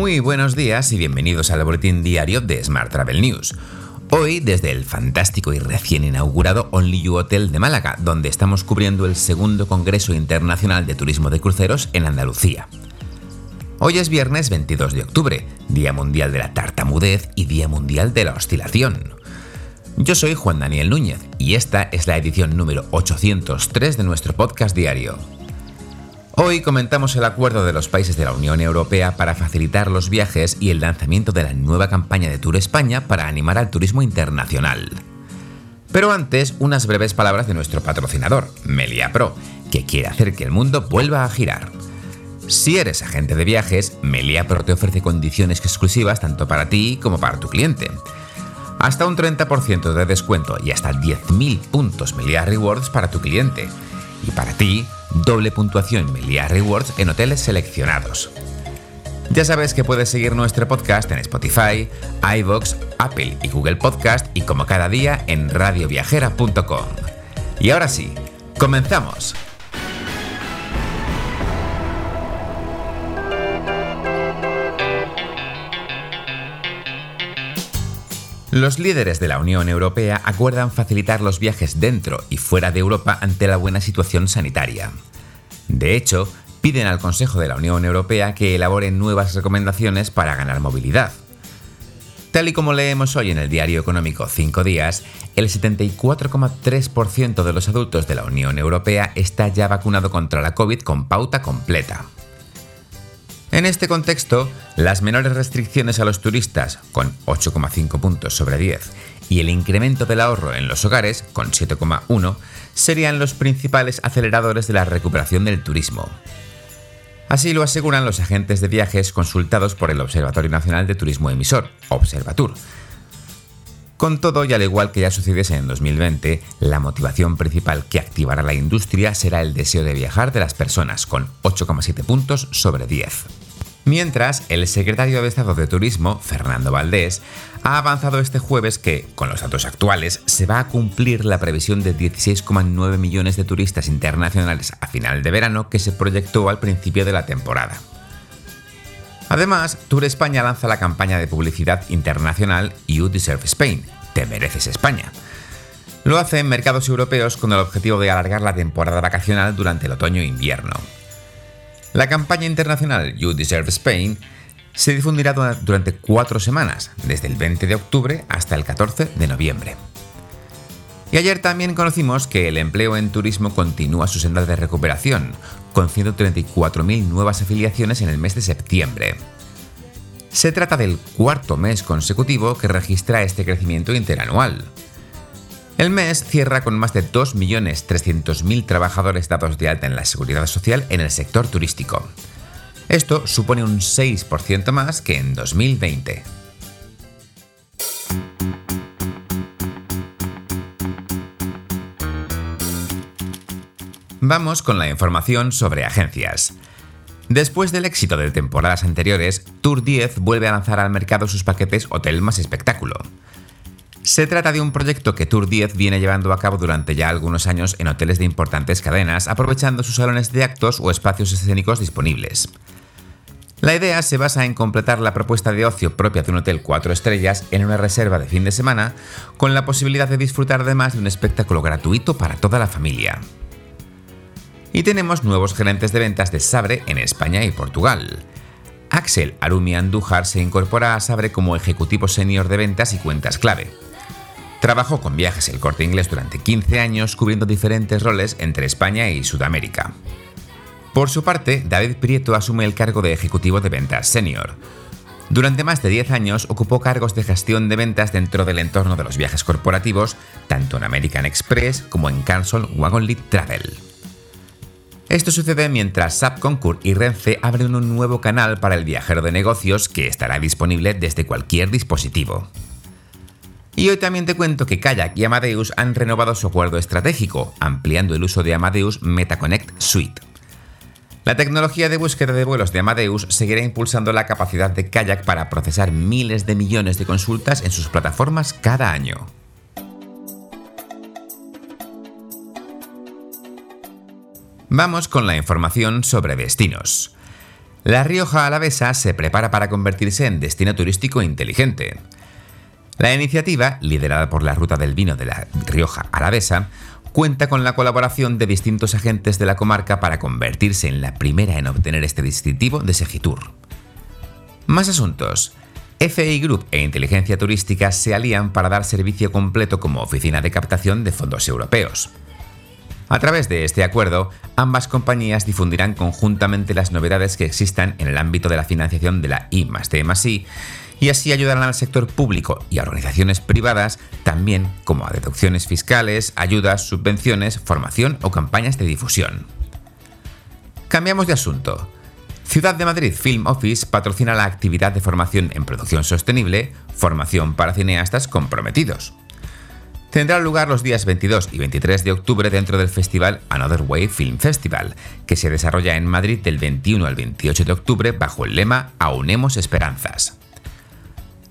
Muy buenos días y bienvenidos al boletín diario de Smart Travel News. Hoy desde el fantástico y recién inaugurado Only You Hotel de Málaga, donde estamos cubriendo el segundo Congreso Internacional de Turismo de Cruceros en Andalucía. Hoy es viernes 22 de octubre, Día Mundial de la Tartamudez y Día Mundial de la Oscilación. Yo soy Juan Daniel Núñez y esta es la edición número 803 de nuestro podcast diario. Hoy comentamos el acuerdo de los países de la Unión Europea para facilitar los viajes y el lanzamiento de la nueva campaña de Tour España para animar al turismo internacional. Pero antes, unas breves palabras de nuestro patrocinador, Melia Pro, que quiere hacer que el mundo vuelva a girar. Si eres agente de viajes, Melia Pro te ofrece condiciones exclusivas tanto para ti como para tu cliente. Hasta un 30% de descuento y hasta 10.000 puntos Melia Rewards para tu cliente. Y para ti, doble puntuación Melia Rewards en hoteles seleccionados. Ya sabes que puedes seguir nuestro podcast en Spotify, iVoox, Apple y Google Podcast y como cada día en radioviajera.com. Y ahora sí, comenzamos. Los líderes de la Unión Europea acuerdan facilitar los viajes dentro y fuera de Europa ante la buena situación sanitaria. De hecho, piden al Consejo de la Unión Europea que elabore nuevas recomendaciones para ganar movilidad. Tal y como leemos hoy en el diario económico 5 días, el 74,3% de los adultos de la Unión Europea está ya vacunado contra la COVID con pauta completa. En este contexto, las menores restricciones a los turistas, con 8,5 puntos sobre 10, y el incremento del ahorro en los hogares, con 7,1, serían los principales aceleradores de la recuperación del turismo. Así lo aseguran los agentes de viajes consultados por el Observatorio Nacional de Turismo Emisor, Observatur. Con todo, y al igual que ya sucediese en 2020, la motivación principal que activará la industria será el deseo de viajar de las personas, con 8,7 puntos sobre 10. Mientras, el secretario de Estado de Turismo, Fernando Valdés, ha avanzado este jueves que, con los datos actuales, se va a cumplir la previsión de 16,9 millones de turistas internacionales a final de verano que se proyectó al principio de la temporada. Además, Tour España lanza la campaña de publicidad internacional You Deserve Spain, Te mereces España. Lo hace en mercados europeos con el objetivo de alargar la temporada vacacional durante el otoño e invierno. La campaña internacional You Deserve Spain se difundirá durante cuatro semanas, desde el 20 de octubre hasta el 14 de noviembre. Y ayer también conocimos que el empleo en turismo continúa su senda de recuperación, con 134.000 nuevas afiliaciones en el mes de septiembre. Se trata del cuarto mes consecutivo que registra este crecimiento interanual. El mes cierra con más de 2.300.000 trabajadores dados de alta en la seguridad social en el sector turístico. Esto supone un 6% más que en 2020. Vamos con la información sobre agencias. Después del éxito de temporadas anteriores, Tour 10 vuelve a lanzar al mercado sus paquetes Hotel más Espectáculo. Se trata de un proyecto que Tour 10 viene llevando a cabo durante ya algunos años en hoteles de importantes cadenas, aprovechando sus salones de actos o espacios escénicos disponibles. La idea se basa en completar la propuesta de ocio propia de un hotel 4 estrellas en una reserva de fin de semana, con la posibilidad de disfrutar además de un espectáculo gratuito para toda la familia. Y tenemos nuevos gerentes de ventas de Sabre en España y Portugal. Axel Arumi Andújar se incorpora a Sabre como ejecutivo senior de ventas y cuentas clave. Trabajó con Viajes El Corte Inglés durante 15 años cubriendo diferentes roles entre España y Sudamérica. Por su parte, David Prieto asume el cargo de Ejecutivo de Ventas Senior. Durante más de 10 años ocupó cargos de gestión de ventas dentro del entorno de los viajes corporativos, tanto en American Express como en Cancel Wagon Lead Travel. Esto sucede mientras SAP Concur y Renfe abren un nuevo canal para el viajero de negocios que estará disponible desde cualquier dispositivo. Y hoy también te cuento que Kayak y Amadeus han renovado su acuerdo estratégico, ampliando el uso de Amadeus MetaConnect Suite. La tecnología de búsqueda de vuelos de Amadeus seguirá impulsando la capacidad de Kayak para procesar miles de millones de consultas en sus plataformas cada año. Vamos con la información sobre destinos. La Rioja Alavesa se prepara para convertirse en destino turístico inteligente. La iniciativa, liderada por la Ruta del Vino de la Rioja Alavesa, cuenta con la colaboración de distintos agentes de la comarca para convertirse en la primera en obtener este distintivo de Segitur. Más asuntos. FI Group e Inteligencia Turística se alían para dar servicio completo como oficina de captación de fondos europeos. A través de este acuerdo, ambas compañías difundirán conjuntamente las novedades que existan en el ámbito de la financiación de la I y así ayudarán al sector público y a organizaciones privadas, también como a deducciones fiscales, ayudas, subvenciones, formación o campañas de difusión. Cambiamos de asunto. Ciudad de Madrid Film Office patrocina la actividad de formación en producción sostenible, formación para cineastas comprometidos. Tendrá lugar los días 22 y 23 de octubre dentro del festival Another Way Film Festival, que se desarrolla en Madrid del 21 al 28 de octubre bajo el lema Aunemos Esperanzas.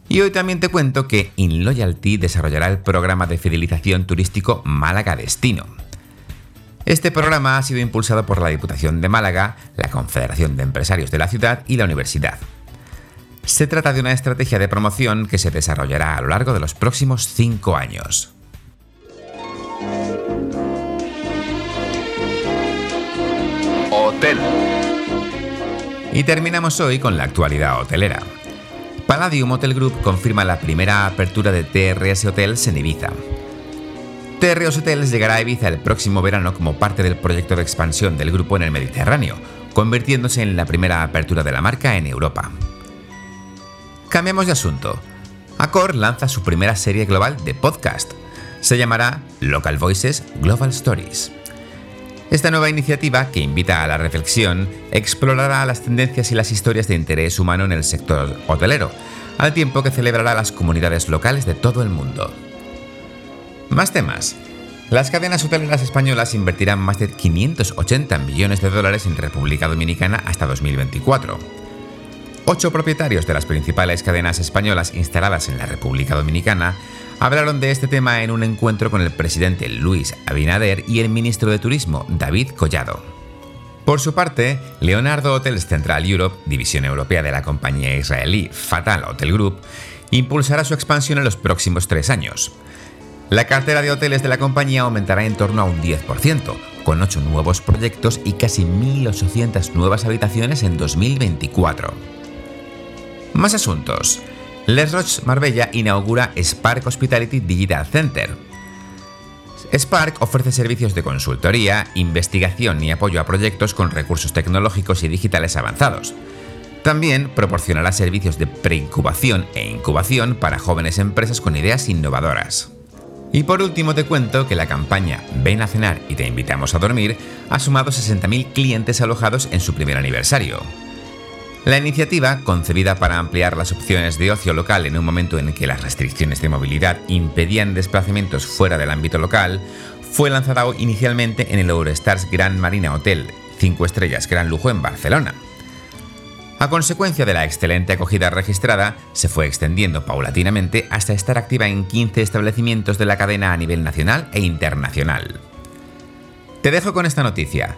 Y hoy también te cuento que InLoyalty desarrollará el programa de fidelización turístico Málaga Destino. Este programa ha sido impulsado por la Diputación de Málaga, la Confederación de Empresarios de la ciudad y la universidad. Se trata de una estrategia de promoción que se desarrollará a lo largo de los próximos cinco años. Y terminamos hoy con la actualidad hotelera. Palladium Hotel Group confirma la primera apertura de TRS Hotels en Ibiza. TRS Hotels llegará a Ibiza el próximo verano como parte del proyecto de expansión del grupo en el Mediterráneo, convirtiéndose en la primera apertura de la marca en Europa. Cambiamos de asunto. Accor lanza su primera serie global de podcast. Se llamará Local Voices Global Stories. Esta nueva iniciativa, que invita a la reflexión, explorará las tendencias y las historias de interés humano en el sector hotelero, al tiempo que celebrará las comunidades locales de todo el mundo. Más temas. Las cadenas hoteleras españolas invertirán más de 580 millones de dólares en República Dominicana hasta 2024. Ocho propietarios de las principales cadenas españolas instaladas en la República Dominicana hablaron de este tema en un encuentro con el presidente Luis Abinader y el ministro de Turismo David Collado. Por su parte, Leonardo Hotels Central Europe, división europea de la compañía israelí Fatal Hotel Group, impulsará su expansión en los próximos tres años. La cartera de hoteles de la compañía aumentará en torno a un 10%, con 8 nuevos proyectos y casi 1.800 nuevas habitaciones en 2024. Más asuntos. Les Roches Marbella inaugura Spark Hospitality Digital Center. Spark ofrece servicios de consultoría, investigación y apoyo a proyectos con recursos tecnológicos y digitales avanzados. También proporcionará servicios de preincubación e incubación para jóvenes empresas con ideas innovadoras. Y por último te cuento que la campaña Ven a cenar y te invitamos a dormir ha sumado 60.000 clientes alojados en su primer aniversario. La iniciativa, concebida para ampliar las opciones de ocio local en un momento en que las restricciones de movilidad impedían desplazamientos fuera del ámbito local, fue lanzada inicialmente en el Eurostars Grand Marina Hotel, 5 estrellas Gran Lujo en Barcelona. A consecuencia de la excelente acogida registrada, se fue extendiendo paulatinamente hasta estar activa en 15 establecimientos de la cadena a nivel nacional e internacional. Te dejo con esta noticia.